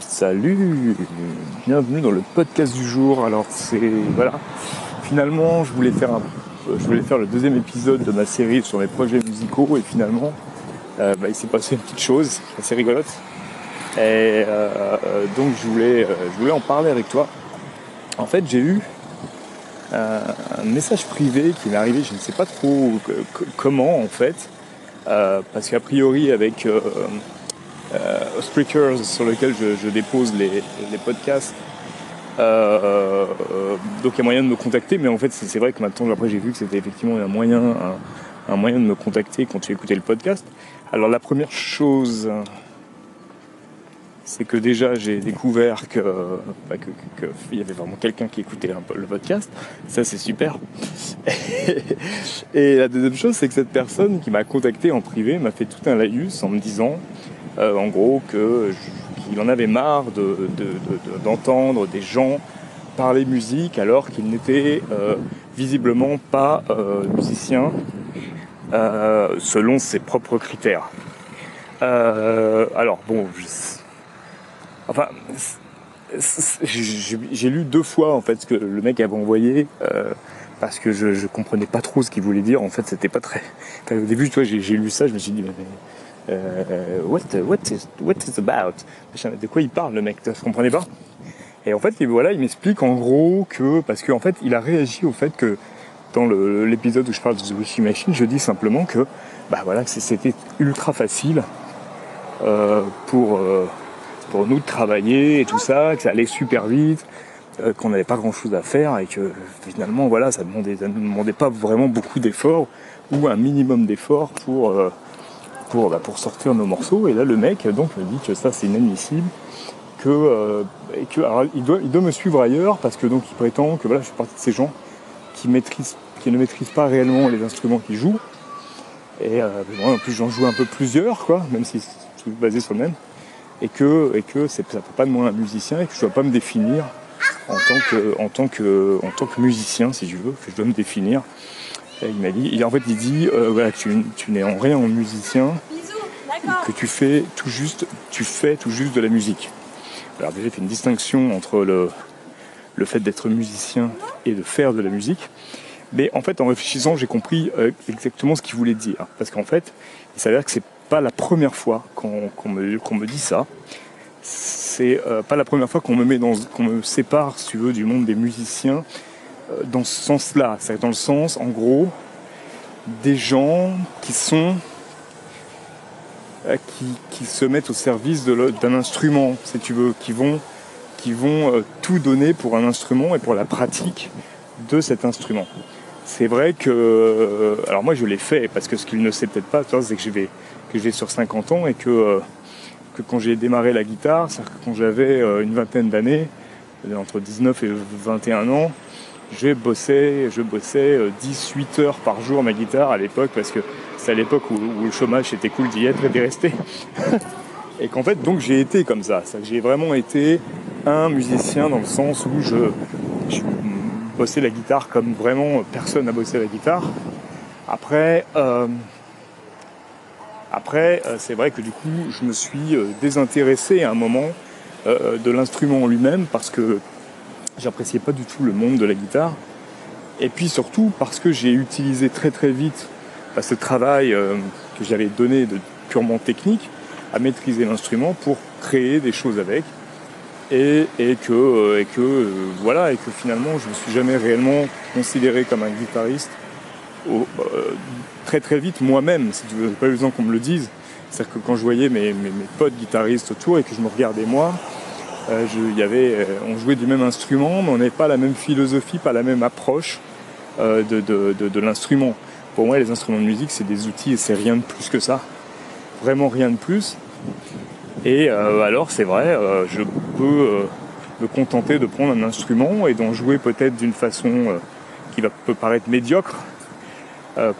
Salut, bienvenue dans le podcast du jour. Alors c'est voilà, finalement je voulais faire un, je voulais faire le deuxième épisode de ma série sur mes projets musicaux et finalement euh, bah, il s'est passé une petite chose assez rigolote et euh, donc je voulais, euh, je voulais en parler avec toi. En fait j'ai eu un message privé qui m'est arrivé, je ne sais pas trop comment en fait, parce qu'a priori avec euh, Spreakers sur lequel je, dépose les, podcasts. Euh, euh, donc il y a moyen de me contacter, mais en fait c'est vrai que maintenant après j'ai vu que c'était effectivement un moyen, un, moyen de me contacter quand tu écoutais le podcast. Alors la première chose, c'est que déjà j'ai découvert que bah, qu'il y avait vraiment quelqu'un qui écoutait le podcast. Ça c'est super. Et la deuxième chose, c'est que cette personne qui m'a contacté en privé m'a fait tout un laïus en me disant euh, en gros qu'il en avait marre d'entendre des gens parler musique alors qu'ils n'étaient euh, visiblement pas euh, musiciens selon ses propres critères. alors bon, enfin j'ai lu deux fois en fait ce que le mec avait envoyé parce que je, je comprenais pas trop ce qu'il voulait dire. En fait, c'était pas très. au début, toi, j'ai lu ça, je me suis dit, mais, euh, what, is, what is about? De quoi il parle le mec? Je comprenais pas. Et en fait, voilà, il m'explique en gros que parce qu'en fait, il a réagi au fait que dans l'épisode où je parle de The Wishing Machine, je dis simplement que bah voilà, c'était ultra facile euh, pour euh, pour nous de travailler et tout ça, que ça allait super vite, euh, qu'on n'avait pas grand chose à faire et que finalement voilà, ça ne demandait pas vraiment beaucoup d'efforts ou un minimum d'efforts pour pour, bah, pour sortir nos morceaux. Et là, le mec donc me dit que ça, c'est inadmissible. Que, euh, que il, doit, il doit me suivre ailleurs parce que donc il prétend que voilà, je fais partie de ces gens qui, maîtrisent, qui ne maîtrisent pas réellement les instruments qu'ils jouent. Et euh, en plus, j'en joue un peu plusieurs, quoi, même si c'est basé sur le même. Et que, et que ça ne fait pas de moi un musicien et que je ne dois pas me définir en tant que, en tant que, en tant que musicien, si je veux, que je dois me définir il m'a dit, en fait, il dit, euh, tu, n'es en rien un musicien, que tu fais tout juste, tu fais tout juste de la musique. Alors déjà, il fait une distinction entre le, le fait d'être musicien et de faire de la musique. Mais en fait, en réfléchissant, j'ai compris euh, exactement ce qu'il voulait dire. Parce qu'en fait, il s'avère que c'est pas la première fois qu'on me, dit ça. C'est euh, pas la première fois qu'on me met dans, qu'on me sépare, si tu veux, du monde des musiciens euh, dans ce sens-là. C'est dans le sens, en gros, des gens qui sont euh, qui, se mettent au service d'un instrument, si tu veux, qui vont, qui vont tout donner pour un instrument et pour la pratique de cet instrument. C'est vrai que, alors moi je l'ai fait parce que ce qu'il ne sait peut-être pas, c'est que je vais, que je vais sur 50 ans et que, que quand j'ai démarré la guitare, c'est-à-dire que quand j'avais une vingtaine d'années, entre 19 et 21 ans, je bossais, je bossais 18 heures par jour ma guitare à l'époque parce que c'est à l'époque où, le chômage était cool d'y être et d'y rester. et qu'en fait donc j'ai été comme ça. J'ai vraiment été un musicien dans le sens où je, bossais la guitare comme vraiment personne n'a bossé la guitare. Après, euh, après euh, c'est vrai que du coup je me suis euh, désintéressé à un moment de l'instrument lui-même parce que J'appréciais pas du tout le monde de la guitare. Et puis surtout parce que j'ai utilisé très très vite bah, ce travail euh, que j'avais donné de purement technique à maîtriser l'instrument pour créer des choses avec. Et, que, euh, euh, voilà, et que finalement je me suis jamais réellement considéré comme un guitariste très très vite moi-même, si tu veux, pas besoin qu'on me le dise. C'est-à-dire que quand je voyais mes, mes, potes guitaristes autour et que je me regardais moi, euh, y avait, euh, on jouait du même instrument, mais on n'avait pas la même philosophie, pas la même approche euh, de, l'instrument. Pour moi, les instruments de musique, c'est des outils et c'est rien de plus que ça. Vraiment rien de plus. Et alors, c'est vrai, je peux me contenter de prendre un instrument et d'en jouer peut-être d'une façon qui va, peut paraître médiocre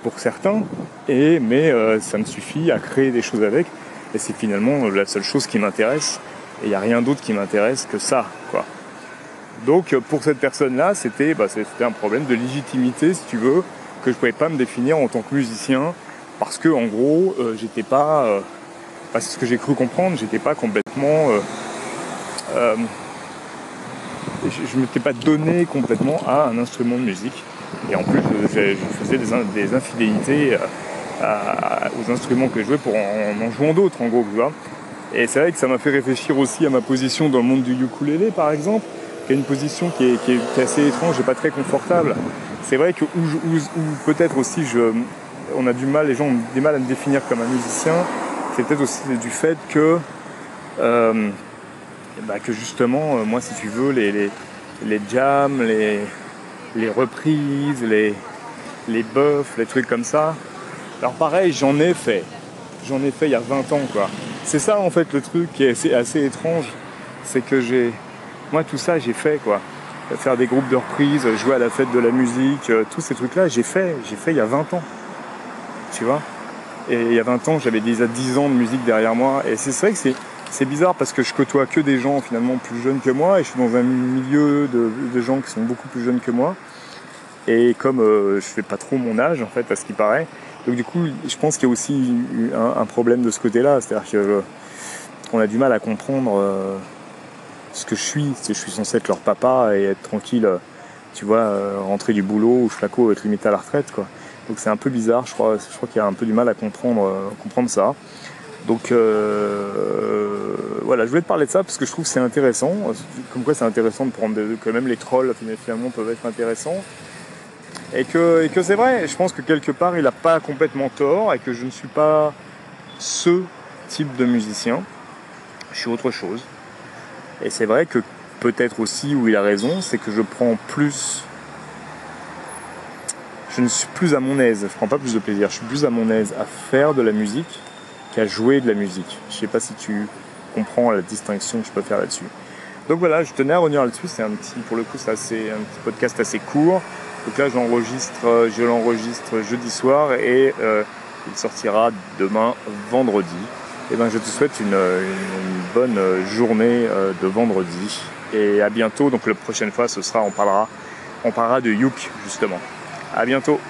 pour certains, et, mais ça me suffit à créer des choses avec. Et c'est finalement la seule chose qui m'intéresse. Et il n'y a rien d'autre qui m'intéresse que ça. Quoi. Donc pour cette personne-là, c'était bah, un problème de légitimité, si tu veux, que je ne pouvais pas me définir en tant que musicien, parce que en gros, euh, j'étais pas, euh, c'est ce que j'ai cru comprendre, j'étais pas complètement, euh, euh, je ne m'étais pas donné complètement à un instrument de musique. Et en plus, je, faisais des, infidélités aux instruments que je jouais pour en, en jouant d'autres, en gros, tu vois. Et c'est vrai que ça m'a fait réfléchir aussi à ma position dans le monde du ukulélé, par exemple, qui est une position qui est, assez étrange et pas très confortable. C'est vrai que où, peut-être aussi on a du mal, les gens ont du mal à me définir comme un musicien, c'est peut-être aussi du fait que, euh, bah, que justement, euh, moi, si tu veux, les, les jams, les, les reprises, les, les buffs, les trucs comme ça. Alors pareil, j'en ai fait. J'en ai fait il y a 20 ans, quoi. C'est ça, en fait, le truc qui est assez, étrange. C'est que j'ai... Moi, tout ça, j'ai fait, quoi. Faire des groupes de reprises, jouer à la fête de la musique, euh, tous ces trucs-là, j'ai fait. J'ai fait il y a 20 ans. Tu vois? Et il y a 20 ans, j'avais déjà 10 ans de musique derrière moi. Et c'est vrai que c'est c'est bizarre parce que je côtoie que des gens finalement plus jeunes que moi et je suis dans un milieu de, gens qui sont beaucoup plus jeunes que moi. Et comme euh, je fais pas trop mon âge en fait à ce qui paraît, donc du coup je pense qu'il y a aussi un, problème de ce côté-là, c'est-à-dire que on a du mal à comprendre euh, ce que je suis. Je suis censé être leur papa et être tranquille, euh, tu vois, rentrer du boulot ou flaco être limité à la retraite quoi. Donc c'est un peu bizarre, je crois, je crois qu'il y a un peu du mal à comprendre, comprendre ça. Donc euh, voilà, je voulais te parler de ça parce que je trouve que c'est intéressant. Comme quoi c'est intéressant de prendre des, que même les trolls finalement peuvent être intéressants. Et que, et que c'est vrai, je pense que quelque part il n'a pas complètement tort et que je ne suis pas ce type de musicien. Je suis autre chose. Et c'est vrai que peut-être aussi où il a raison, c'est que je prends plus. Je ne suis plus à mon aise, je prends pas plus de plaisir, je suis plus à mon aise à faire de la musique qu'à jouer de la musique. Je sais pas si tu comprends la distinction que je peux faire là-dessus. Donc voilà, je tenais à revenir là-dessus. C'est un petit, pour le coup, c'est un petit podcast assez court. Donc là, j'enregistre, je l'enregistre jeudi soir et euh, il sortira demain vendredi. Et eh ben, je te souhaite une, bonne journée euh, de vendredi et à bientôt. Donc la prochaine fois, ce sera, on parlera, on parlera de Youk justement. À bientôt.